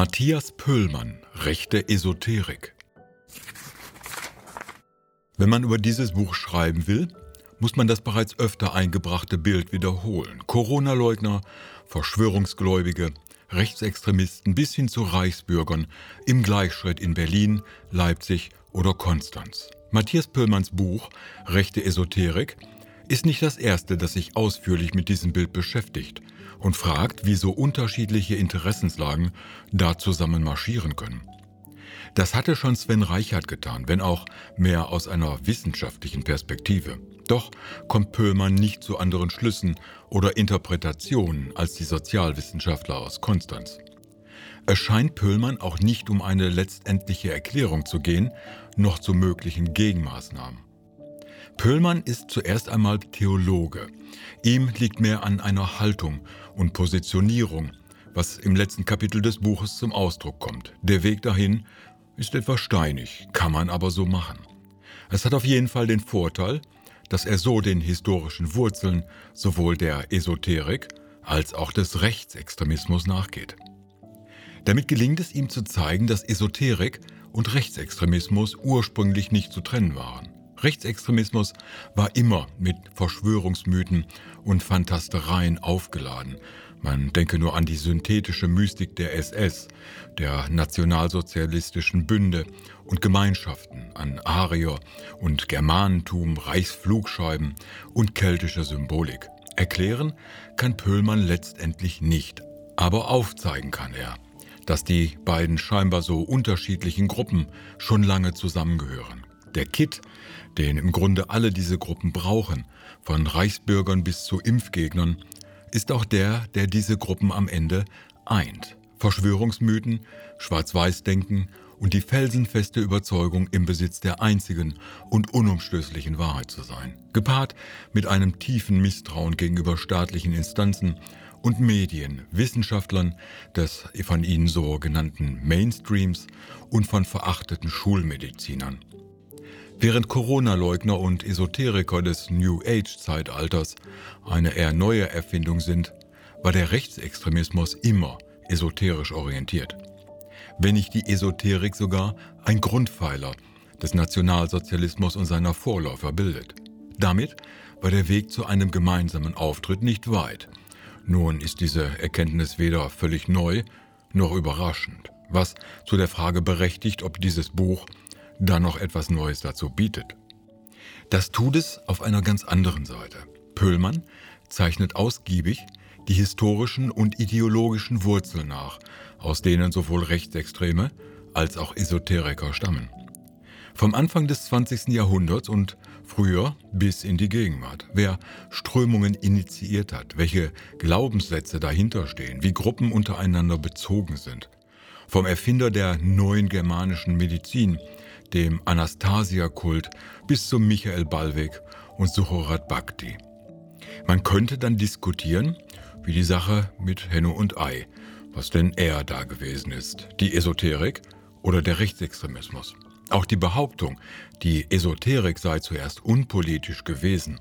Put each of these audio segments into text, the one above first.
Matthias Pöllmann, rechte Esoterik. Wenn man über dieses Buch schreiben will, muss man das bereits öfter eingebrachte Bild wiederholen. Corona-Leugner, Verschwörungsgläubige, Rechtsextremisten bis hin zu Reichsbürgern im Gleichschritt in Berlin, Leipzig oder Konstanz. Matthias Pöllmanns Buch Rechte Esoterik ist nicht das erste, das sich ausführlich mit diesem Bild beschäftigt und fragt, wie so unterschiedliche Interessenslagen da zusammen marschieren können. Das hatte schon Sven Reichert getan, wenn auch mehr aus einer wissenschaftlichen Perspektive. Doch kommt Pöhlmann nicht zu anderen Schlüssen oder Interpretationen als die Sozialwissenschaftler aus Konstanz. Es scheint Pöhlmann auch nicht um eine letztendliche Erklärung zu gehen, noch zu möglichen Gegenmaßnahmen. Pöhlmann ist zuerst einmal Theologe. Ihm liegt mehr an einer Haltung und Positionierung, was im letzten Kapitel des Buches zum Ausdruck kommt. Der Weg dahin ist etwas steinig, kann man aber so machen. Es hat auf jeden Fall den Vorteil, dass er so den historischen Wurzeln sowohl der Esoterik als auch des Rechtsextremismus nachgeht. Damit gelingt es ihm zu zeigen, dass Esoterik und Rechtsextremismus ursprünglich nicht zu trennen waren. Rechtsextremismus war immer mit Verschwörungsmythen und Fantastereien aufgeladen. Man denke nur an die synthetische Mystik der SS, der nationalsozialistischen Bünde und Gemeinschaften, an Arier und Germanentum, Reichsflugscheiben und keltische Symbolik. Erklären kann Pöhlmann letztendlich nicht, aber aufzeigen kann er, dass die beiden scheinbar so unterschiedlichen Gruppen schon lange zusammengehören. Der Kit, den im Grunde alle diese Gruppen brauchen, von Reichsbürgern bis zu Impfgegnern, ist auch der, der diese Gruppen am Ende eint. Verschwörungsmythen, Schwarz-Weiß-Denken und die felsenfeste Überzeugung, im Besitz der einzigen und unumstößlichen Wahrheit zu sein. Gepaart mit einem tiefen Misstrauen gegenüber staatlichen Instanzen und Medien, Wissenschaftlern des von ihnen so genannten Mainstreams und von verachteten Schulmedizinern. Während Corona-Leugner und Esoteriker des New Age-Zeitalters eine eher neue Erfindung sind, war der Rechtsextremismus immer esoterisch orientiert. Wenn nicht die Esoterik sogar ein Grundpfeiler des Nationalsozialismus und seiner Vorläufer bildet. Damit war der Weg zu einem gemeinsamen Auftritt nicht weit. Nun ist diese Erkenntnis weder völlig neu noch überraschend, was zu der Frage berechtigt, ob dieses Buch da noch etwas Neues dazu bietet. Das tut es auf einer ganz anderen Seite. Pöhlmann zeichnet ausgiebig die historischen und ideologischen Wurzeln nach, aus denen sowohl Rechtsextreme als auch Esoteriker stammen. Vom Anfang des 20. Jahrhunderts und früher bis in die Gegenwart. Wer Strömungen initiiert hat, welche Glaubenssätze dahinter stehen, wie Gruppen untereinander bezogen sind. Vom Erfinder der neuen germanischen Medizin dem Anastasia-Kult bis zu Michael Ballweg und Suchorat Bhakti. Man könnte dann diskutieren, wie die Sache mit Henno und Ei, was denn eher da gewesen ist, die Esoterik oder der Rechtsextremismus. Auch die Behauptung, die Esoterik sei zuerst unpolitisch gewesen,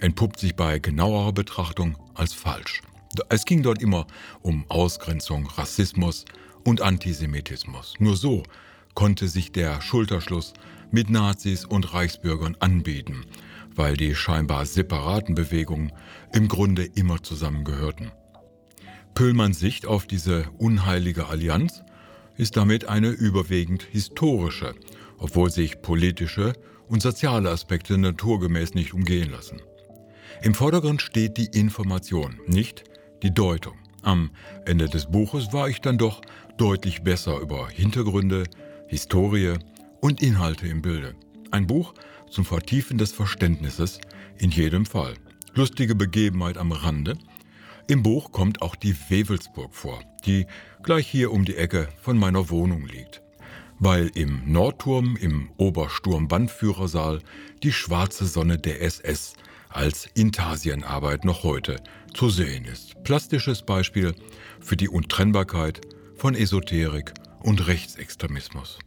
entpuppt sich bei genauerer Betrachtung als falsch. Es ging dort immer um Ausgrenzung, Rassismus und Antisemitismus. Nur so konnte sich der Schulterschluss mit Nazis und Reichsbürgern anbieten, weil die scheinbar separaten Bewegungen im Grunde immer zusammengehörten. Pöllmanns Sicht auf diese unheilige Allianz ist damit eine überwiegend historische, obwohl sich politische und soziale Aspekte naturgemäß nicht umgehen lassen. Im Vordergrund steht die Information, nicht die Deutung. Am Ende des Buches war ich dann doch deutlich besser über Hintergründe, Historie und Inhalte im Bilde. Ein Buch zum Vertiefen des Verständnisses in jedem Fall. Lustige Begebenheit am Rande. Im Buch kommt auch die Wewelsburg vor, die gleich hier um die Ecke von meiner Wohnung liegt. Weil im Nordturm im Obersturm-Bandführersaal die schwarze Sonne der SS als Intasienarbeit noch heute zu sehen ist. Plastisches Beispiel für die Untrennbarkeit von Esoterik und Rechtsextremismus.